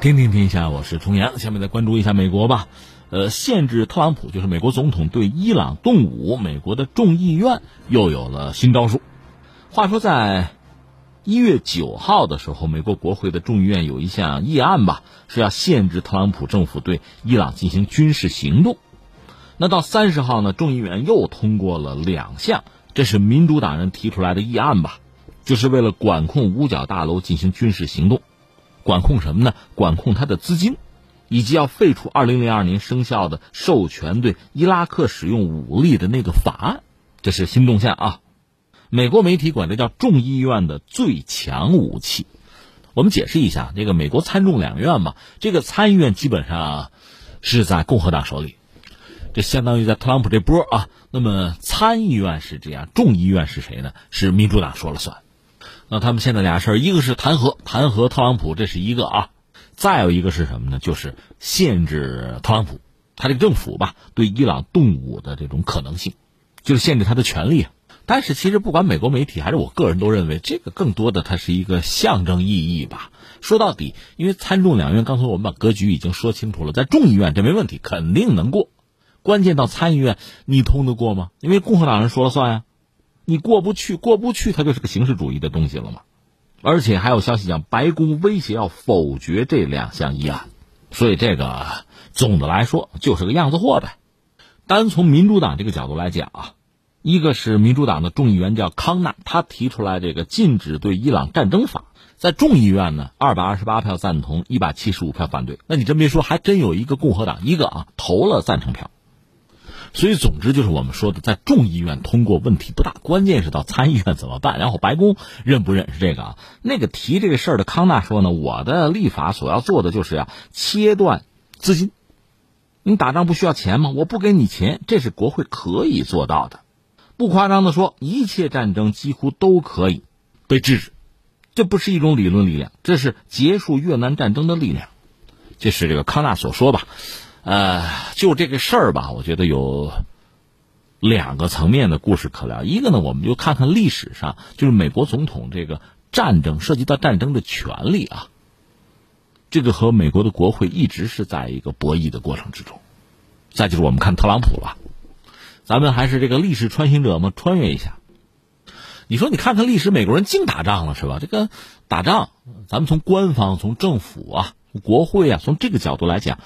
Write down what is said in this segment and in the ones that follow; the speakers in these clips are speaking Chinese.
听听天下，我是重阳。下面再关注一下美国吧。呃，限制特朗普就是美国总统对伊朗动武，美国的众议院又有了新招数。话说，在一月九号的时候，美国国会的众议院有一项议案吧，是要限制特朗普政府对伊朗进行军事行动。那到三十号呢，众议员又通过了两项，这是民主党人提出来的议案吧，就是为了管控五角大楼进行军事行动。管控什么呢？管控他的资金，以及要废除二零零二年生效的授权对伊拉克使用武力的那个法案，这是新动向啊！美国媒体管这叫众议院的最强武器。我们解释一下，这个美国参众两院嘛，这个参议院基本上是在共和党手里，这相当于在特朗普这波啊。那么参议院是这样，众议院是谁呢？是民主党说了算。那他们现在俩事儿，一个是弹劾弹劾特朗普，这是一个啊；再有一个是什么呢？就是限制特朗普他这个政府吧对伊朗动武的这种可能性，就是限制他的权利。但是其实不管美国媒体还是我个人都认为，这个更多的它是一个象征意义吧。说到底，因为参众两院刚才我们把格局已经说清楚了，在众议院这没问题，肯定能过。关键到参议院，你通得过吗？因为共和党人说了算呀。你过不去，过不去，它就是个形式主义的东西了嘛。而且还有消息讲，白宫威胁要否决这两项议案，所以这个总的来说就是个样子货呗。单从民主党这个角度来讲啊，一个是民主党的众议员叫康纳，他提出来这个禁止对伊朗战争法，在众议院呢，二百二十八票赞同，一百七十五票反对。那你真别说，还真有一个共和党一个啊投了赞成票。所以，总之就是我们说的，在众议院通过问题不大，关键是到参议院怎么办？然后白宫认不认识这个啊？那个提这个事儿的康纳说呢，我的立法所要做的就是要，切断资金。你打仗不需要钱吗？我不给你钱，这是国会可以做到的。不夸张的说，一切战争几乎都可以被制止。这不是一种理论力量，这是结束越南战争的力量。这是这个康纳所说吧？呃，就这个事儿吧，我觉得有两个层面的故事可聊。一个呢，我们就看看历史上，就是美国总统这个战争涉及到战争的权利啊，这个和美国的国会一直是在一个博弈的过程之中。再就是我们看特朗普了，咱们还是这个历史穿行者嘛，穿越一下。你说你看看历史，美国人净打仗了是吧？这个打仗，咱们从官方、从政府啊、国会啊，从这个角度来讲。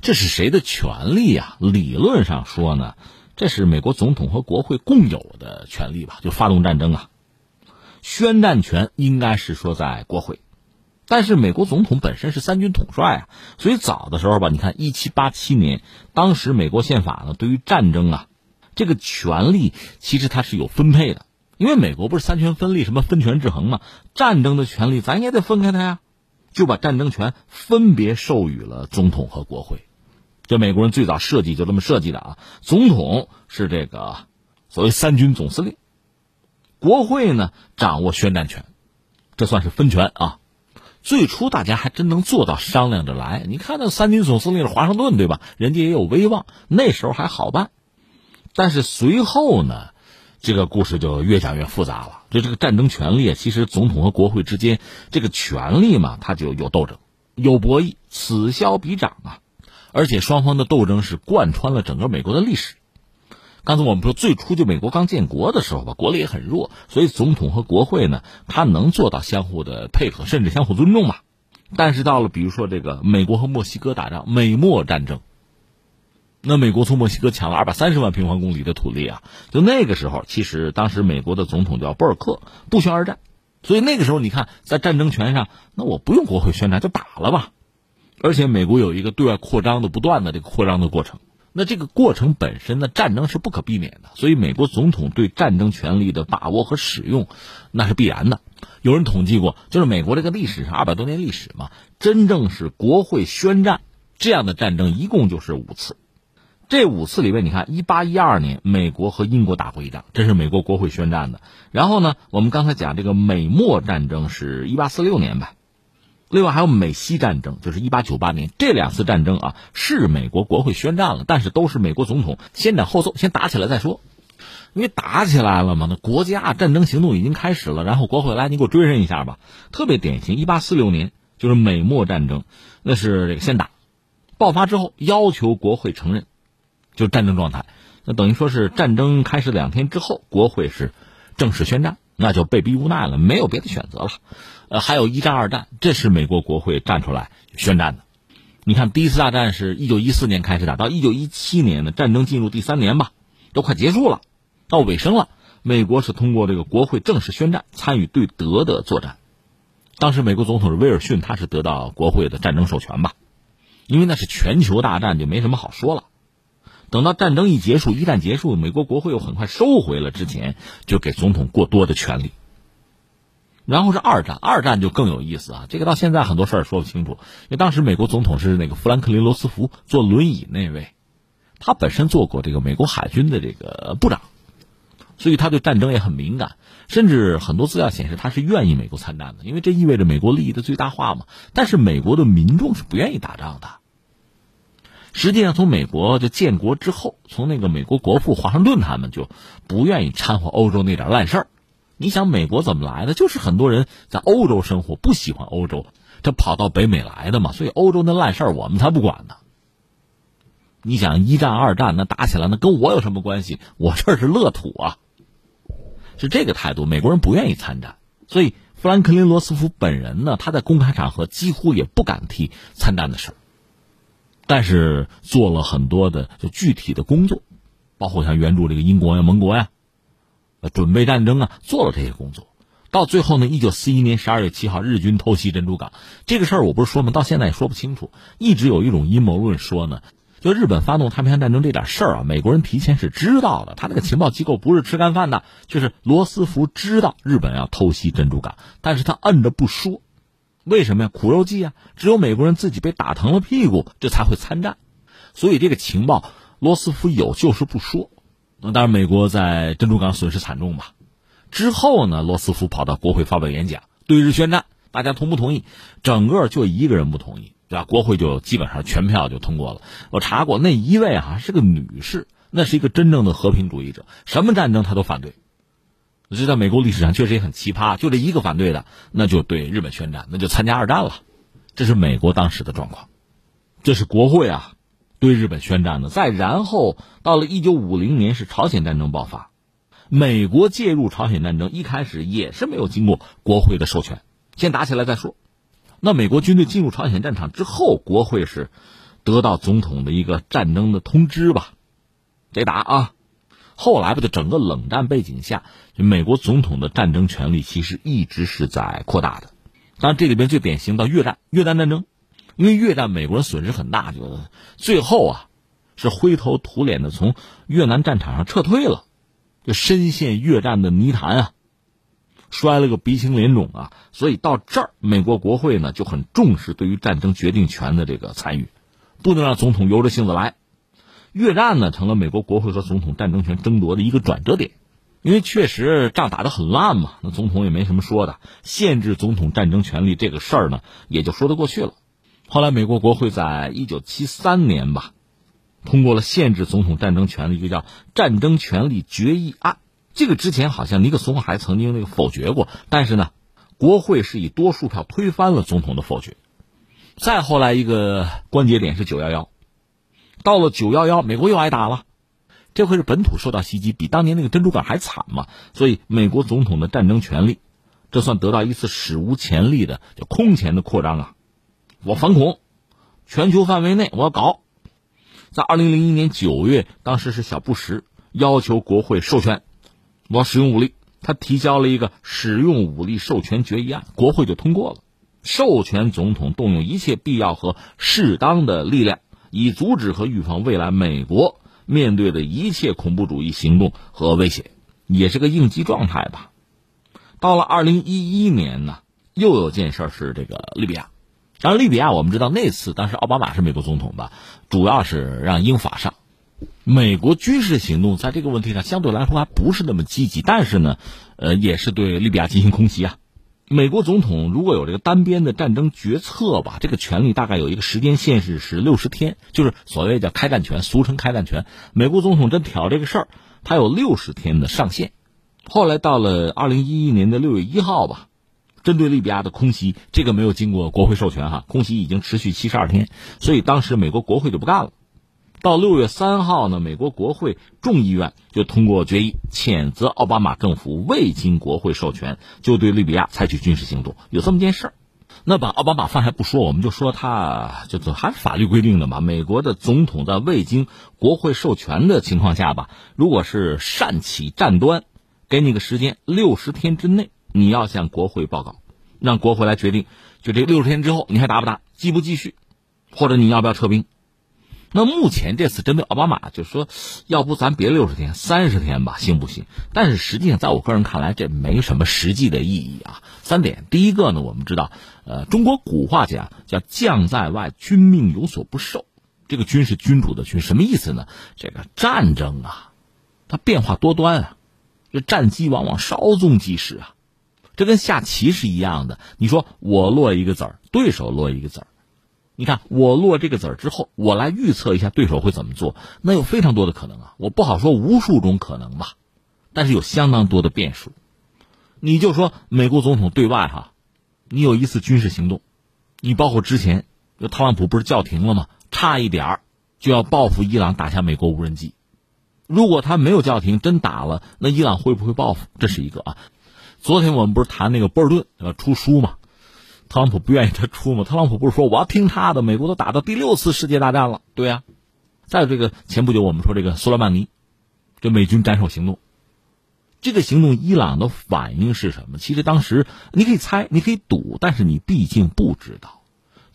这是谁的权利呀？理论上说呢，这是美国总统和国会共有的权利吧？就发动战争啊，宣战权应该是说在国会，但是美国总统本身是三军统帅啊，所以早的时候吧，你看一七八七年，当时美国宪法呢，对于战争啊，这个权利其实它是有分配的，因为美国不是三权分立，什么分权制衡嘛，战争的权利咱也得分开它呀，就把战争权分别授予了总统和国会。这美国人最早设计就这么设计的啊，总统是这个所谓三军总司令，国会呢掌握宣战权，这算是分权啊。最初大家还真能做到商量着来，你看那三军总司令是华盛顿对吧？人家也有威望，那时候还好办。但是随后呢，这个故事就越讲越复杂了。就这个战争权力，其实总统和国会之间这个权力嘛，它就有斗争，有博弈，此消彼长啊。而且双方的斗争是贯穿了整个美国的历史。刚才我们说，最初就美国刚建国的时候吧，国力也很弱，所以总统和国会呢，他能做到相互的配合，甚至相互尊重嘛。但是到了比如说这个美国和墨西哥打仗，美墨战争，那美国从墨西哥抢了二百三十万平方公里的土地啊，就那个时候，其实当时美国的总统叫布尔克，不宣而战，所以那个时候你看，在战争权上，那我不用国会宣战就打了吧。而且美国有一个对外扩张的不断的这个扩张的过程，那这个过程本身呢，战争是不可避免的，所以美国总统对战争权力的把握和使用，那是必然的。有人统计过，就是美国这个历史上二百多年历史嘛，真正是国会宣战这样的战争一共就是五次。这五次里面，你看，一八一二年美国和英国打过一仗，这是美国国会宣战的。然后呢，我们刚才讲这个美墨战争是一八四六年吧。另外还有美西战争，就是一八九八年这两次战争啊，是美国国会宣战了，但是都是美国总统先斩后奏，先打起来再说。因为打起来了嘛，那国家战争行动已经开始了，然后国会来，你给我追认一下吧。特别典型，一八四六年就是美墨战争，那是这个先打，爆发之后要求国会承认，就战争状态。那等于说是战争开始两天之后，国会是正式宣战，那就被逼无奈了，没有别的选择了。呃，还有一战、二战，这是美国国会站出来宣战的。你看，第一次大战是一九一四年开始打，到一九一七年呢，战争进入第三年吧，都快结束了，到尾声了。美国是通过这个国会正式宣战，参与对德的作战。当时美国总统是威尔逊，他是得到国会的战争授权吧，因为那是全球大战，就没什么好说了。等到战争一结束，一战结束，美国国会又很快收回了之前就给总统过多的权利。然后是二战，二战就更有意思啊！这个到现在很多事儿说不清楚，因为当时美国总统是那个富兰克林·罗斯福，坐轮椅那位，他本身做过这个美国海军的这个部长。所以他对战争也很敏感，甚至很多资料显示他是愿意美国参战的，因为这意味着美国利益的最大化嘛。但是美国的民众是不愿意打仗的。实际上，从美国就建国之后，从那个美国国父华盛顿他们就不愿意掺和欧洲那点烂事儿。你想美国怎么来的？就是很多人在欧洲生活，不喜欢欧洲，这跑到北美来的嘛。所以欧洲那烂事儿我们才不管呢。你想一战、二战那打起来，那跟我有什么关系？我这是乐土啊。是这个态度，美国人不愿意参战，所以富兰克林·罗斯福本人呢，他在公开场合几乎也不敢提参战的事儿，但是做了很多的就具体的工作，包括像援助这个英国呀、盟国呀，准备战争啊，做了这些工作。到最后呢，一九四一年十二月七号，日军偷袭珍珠港，这个事儿我不是说吗？到现在也说不清楚，一直有一种阴谋论说呢。就日本发动太平洋战争这点事儿啊，美国人提前是知道的。他那个情报机构不是吃干饭的，就是罗斯福知道日本要偷袭珍珠港，但是他摁着不说。为什么呀？苦肉计啊！只有美国人自己被打疼了屁股，这才会参战。所以这个情报罗斯福有，就是不说。当然，美国在珍珠港损失惨重吧。之后呢，罗斯福跑到国会发表演讲，对日宣战，大家同不同意？整个就一个人不同意。对吧？国会就基本上全票就通过了。我查过，那一位啊是个女士，那是一个真正的和平主义者，什么战争她都反对。这在美国历史上确实也很奇葩，就这一个反对的，那就对日本宣战，那就参加二战了。这是美国当时的状况，这是国会啊对日本宣战的。再然后到了一九五零年是朝鲜战争爆发，美国介入朝鲜战争一开始也是没有经过国会的授权，先打起来再说。那美国军队进入朝鲜战场之后，国会是得到总统的一个战争的通知吧，得打啊。后来吧，就整个冷战背景下，就美国总统的战争权力其实一直是在扩大的。当然，这里边最典型的越战，越战战争，因为越战美国人损失很大，就最后啊是灰头土脸的从越南战场上撤退了，就深陷越战的泥潭啊。摔了个鼻青脸肿啊！所以到这儿，美国国会呢就很重视对于战争决定权的这个参与，不能让总统由着性子来。越战呢成了美国国会和总统战争权争夺的一个转折点，因为确实仗打得很烂嘛，那总统也没什么说的，限制总统战争权利这个事儿呢也就说得过去了。后来美国国会在一九七三年吧，通过了限制总统战争权利一个叫《战争权利决议案》。这个之前好像尼克松还曾经那个否决过，但是呢，国会是以多数票推翻了总统的否决。再后来一个关节点是九幺幺，到了九幺幺，美国又挨打了，这回是本土受到袭击，比当年那个珍珠港还惨嘛。所以美国总统的战争权力，这算得到一次史无前例的就空前的扩张啊！我反恐，全球范围内我要搞。在二零零一年九月，当时是小布什要求国会授权。我使用武力，他提交了一个使用武力授权决议案，国会就通过了，授权总统动用一切必要和适当的力量，以阻止和预防未来美国面对的一切恐怖主义行动和威胁，也是个应急状态吧。到了二零一一年呢，又有件事是这个利比亚，当然利比亚我们知道那次当时奥巴马是美国总统吧，主要是让英法上。美国军事行动在这个问题上相对来说还不是那么积极，但是呢，呃，也是对利比亚进行空袭啊。美国总统如果有这个单边的战争决策吧，这个权利大概有一个时间限制是六十天，就是所谓叫开战权，俗称开战权。美国总统真挑这个事儿，他有六十天的上限。后来到了二零一一年的六月一号吧，针对利比亚的空袭，这个没有经过国会授权哈，空袭已经持续七十二天，所以当时美国国会就不干了。到六月三号呢，美国国会众议院就通过决议，谴责奥巴马政府未经国会授权就对利比亚采取军事行动，有这么件事儿。那把奥巴马放下不说，我们就说他就是还是法律规定的嘛。美国的总统在未经国会授权的情况下吧，如果是擅起战端，给你个时间，六十天之内你要向国会报告，让国会来决定，就这六十天之后你还打不打，继不继续，或者你要不要撤兵。那目前这次针对奥巴马，就说，要不咱别六十天，三十天吧，行不行？但是实际上，在我个人看来，这没什么实际的意义啊。三点，第一个呢，我们知道，呃，中国古话讲叫“将在外，君命有所不受”，这个“君”是君主的“君”，什么意思呢？这个战争啊，它变化多端啊，这战机往往稍纵即逝啊，这跟下棋是一样的。你说我落一个子儿，对手落一个子儿。你看，我落这个子儿之后，我来预测一下对手会怎么做，那有非常多的可能啊！我不好说无数种可能吧，但是有相当多的变数。你就说美国总统对外哈，你有一次军事行动，你包括之前，特朗普不是叫停了吗？差一点儿就要报复伊朗打下美国无人机，如果他没有叫停，真打了，那伊朗会不会报复？这是一个啊。昨天我们不是谈那个波尔顿呃出书嘛？特朗普不愿意他出吗？特朗普不是说我要听他的？美国都打到第六次世界大战了，对呀。再有这个前不久我们说这个苏莱曼尼，这美军斩首行动，这个行动伊朗的反应是什么？其实当时你可以猜，你可以赌，但是你毕竟不知道，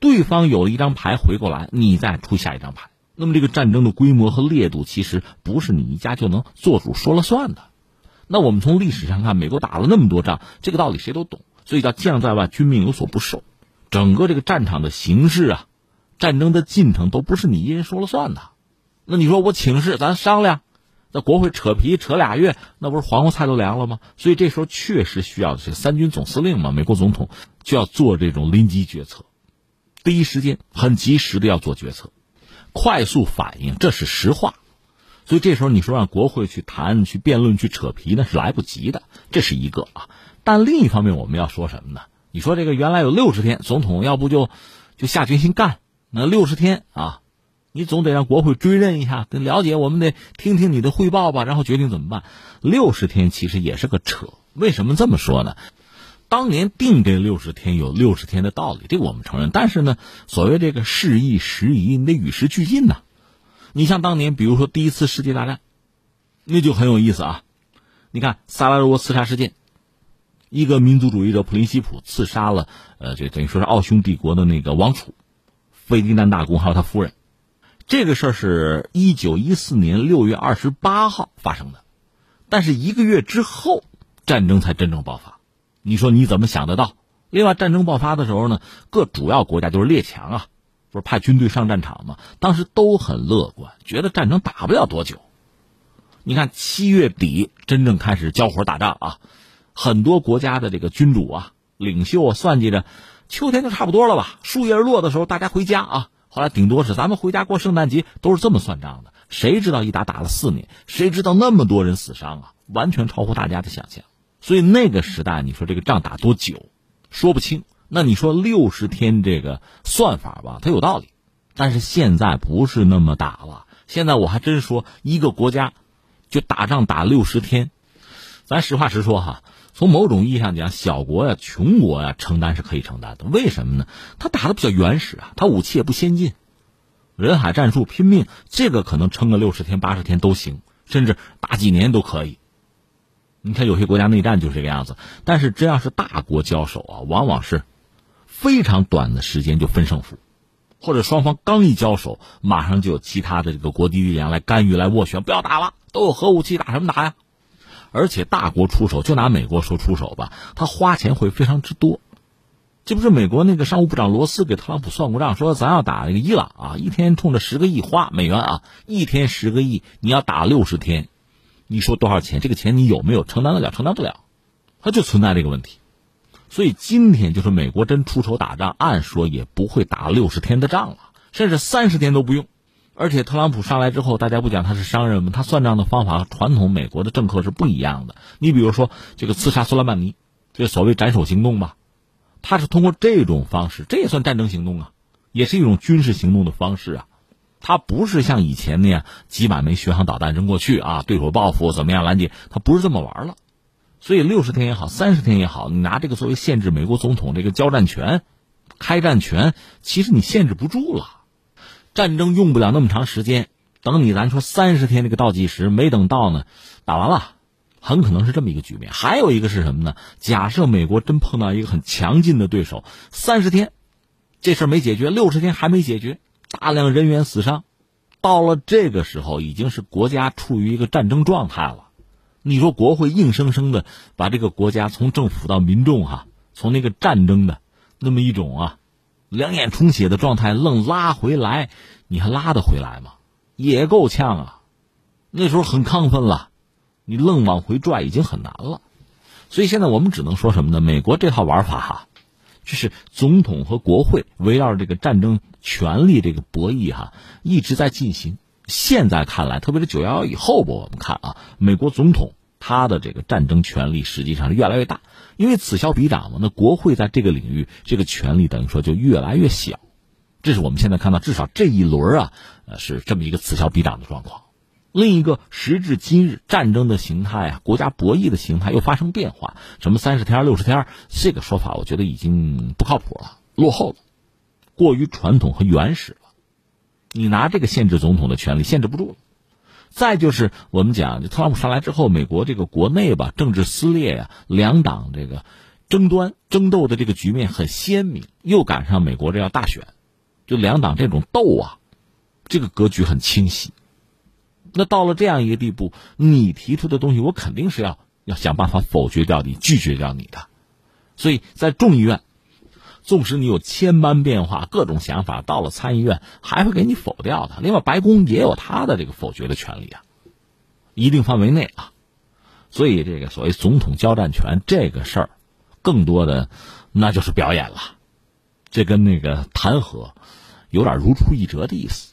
对方有了一张牌回过来，你再出下一张牌。那么这个战争的规模和烈度，其实不是你一家就能做主说了算的。那我们从历史上看，美国打了那么多仗，这个道理谁都懂。所以叫将在外，君命有所不受。整个这个战场的形势啊，战争的进程都不是你一人说了算的。那你说我请示，咱商量，在国会扯皮扯俩月，那不是黄瓜菜都凉了吗？所以这时候确实需要的是三军总司令嘛，美国总统就要做这种临机决策，第一时间很及时的要做决策，快速反应，这是实话。所以这时候你说让国会去谈、去辩论、去扯皮，那是来不及的。这是一个啊。但另一方面，我们要说什么呢？你说这个原来有六十天，总统要不就就下决心干，那六十天啊，你总得让国会追认一下，得了解，我们得听听你的汇报吧，然后决定怎么办。六十天其实也是个扯，为什么这么说呢？当年定这六十天有六十天的道理，这个我们承认。但是呢，所谓这个事宜时宜，你得与时俱进呐。你像当年，比如说第一次世界大战，那就很有意思啊。你看萨拉热窝刺杀事件。一个民族主义者普林西普刺杀了，呃，就等于说是奥匈帝国的那个王储，费迪南大公还有他夫人。这个事儿是一九一四年六月二十八号发生的，但是一个月之后，战争才真正爆发。你说你怎么想得到？另外，战争爆发的时候呢，各主要国家就是列强啊，不是派军队上战场吗？当时都很乐观，觉得战争打不了多久。你看七月底真正开始交火打仗啊。很多国家的这个君主啊、领袖啊，算计着，秋天就差不多了吧？树叶落的时候，大家回家啊。后来顶多是咱们回家过圣诞节，都是这么算账的。谁知道一打打了四年？谁知道那么多人死伤啊？完全超乎大家的想象。所以那个时代，你说这个仗打多久，说不清。那你说六十天这个算法吧，它有道理。但是现在不是那么打了。现在我还真说，一个国家就打仗打六十天，咱实话实说哈。从某种意义上讲，小国呀、穷国呀，承担是可以承担的。为什么呢？他打的比较原始啊，他武器也不先进，人海战术拼命，这个可能撑个六十天、八十天都行，甚至打几年都可以。你看有些国家内战就是这个样子。但是真要是大国交手啊，往往是非常短的时间就分胜负，或者双方刚一交手，马上就有其他的这个国际力量来干预、来斡旋，不要打了，都有核武器，打什么打呀？而且大国出手，就拿美国说出手吧，他花钱会非常之多。这不是美国那个商务部长罗斯给特朗普算过账，说咱要打那个伊朗啊，一天冲着十个亿花美元啊，一天十个亿，你要打六十天，你说多少钱？这个钱你有没有承担得了？承担不了，他就存在这个问题。所以今天就是美国真出手打仗，按说也不会打六十天的仗了，甚至三十天都不用。而且特朗普上来之后，大家不讲他是商人吗？他算账的方法和传统美国的政客是不一样的。你比如说这个刺杀苏莱曼尼，这所谓斩首行动吧，他是通过这种方式，这也算战争行动啊，也是一种军事行动的方式啊。他不是像以前那样几百枚巡航导弹扔过去啊，对手报复怎么样拦截？他不是这么玩了。所以六十天也好，三十天也好，你拿这个作为限制美国总统这个交战权、开战权，其实你限制不住了。战争用不了那么长时间，等你咱说三十天这个倒计时没等到呢，打完了，很可能是这么一个局面。还有一个是什么呢？假设美国真碰到一个很强劲的对手，三十天这事没解决，六十天还没解决。大量人员死伤，到了这个时候，已经是国家处于一个战争状态了。你说国会硬生生的把这个国家从政府到民众哈，从那个战争的那么一种啊两眼充血的状态愣拉回来，你还拉得回来吗？也够呛啊！那时候很亢奋了，你愣往回拽已经很难了。所以现在我们只能说什么呢？美国这套玩法哈。就是总统和国会围绕这个战争权力这个博弈哈一直在进行。现在看来，特别是九幺幺以后吧，我们看啊，美国总统他的这个战争权力实际上是越来越大，因为此消彼长嘛。那国会在这个领域这个权力等于说就越来越小，这是我们现在看到至少这一轮啊，呃，是这么一个此消彼长的状况。另一个时至今日，战争的形态啊，国家博弈的形态又发生变化。什么三十天、六十天，这个说法我觉得已经不靠谱了，落后了，过于传统和原始了。你拿这个限制总统的权利限制不住。再就是我们讲，特朗普上来之后，美国这个国内吧，政治撕裂呀，两党这个争端、争斗的这个局面很鲜明。又赶上美国这要大选，就两党这种斗啊，这个格局很清晰。那到了这样一个地步，你提出的东西，我肯定是要要想办法否决掉你，拒绝掉你的。所以在众议院，纵使你有千般变化、各种想法，到了参议院还会给你否掉的。另外，白宫也有他的这个否决的权利啊，一定范围内啊。所以，这个所谓总统交战权这个事儿，更多的那就是表演了，这跟那个弹劾有点如出一辙的意思。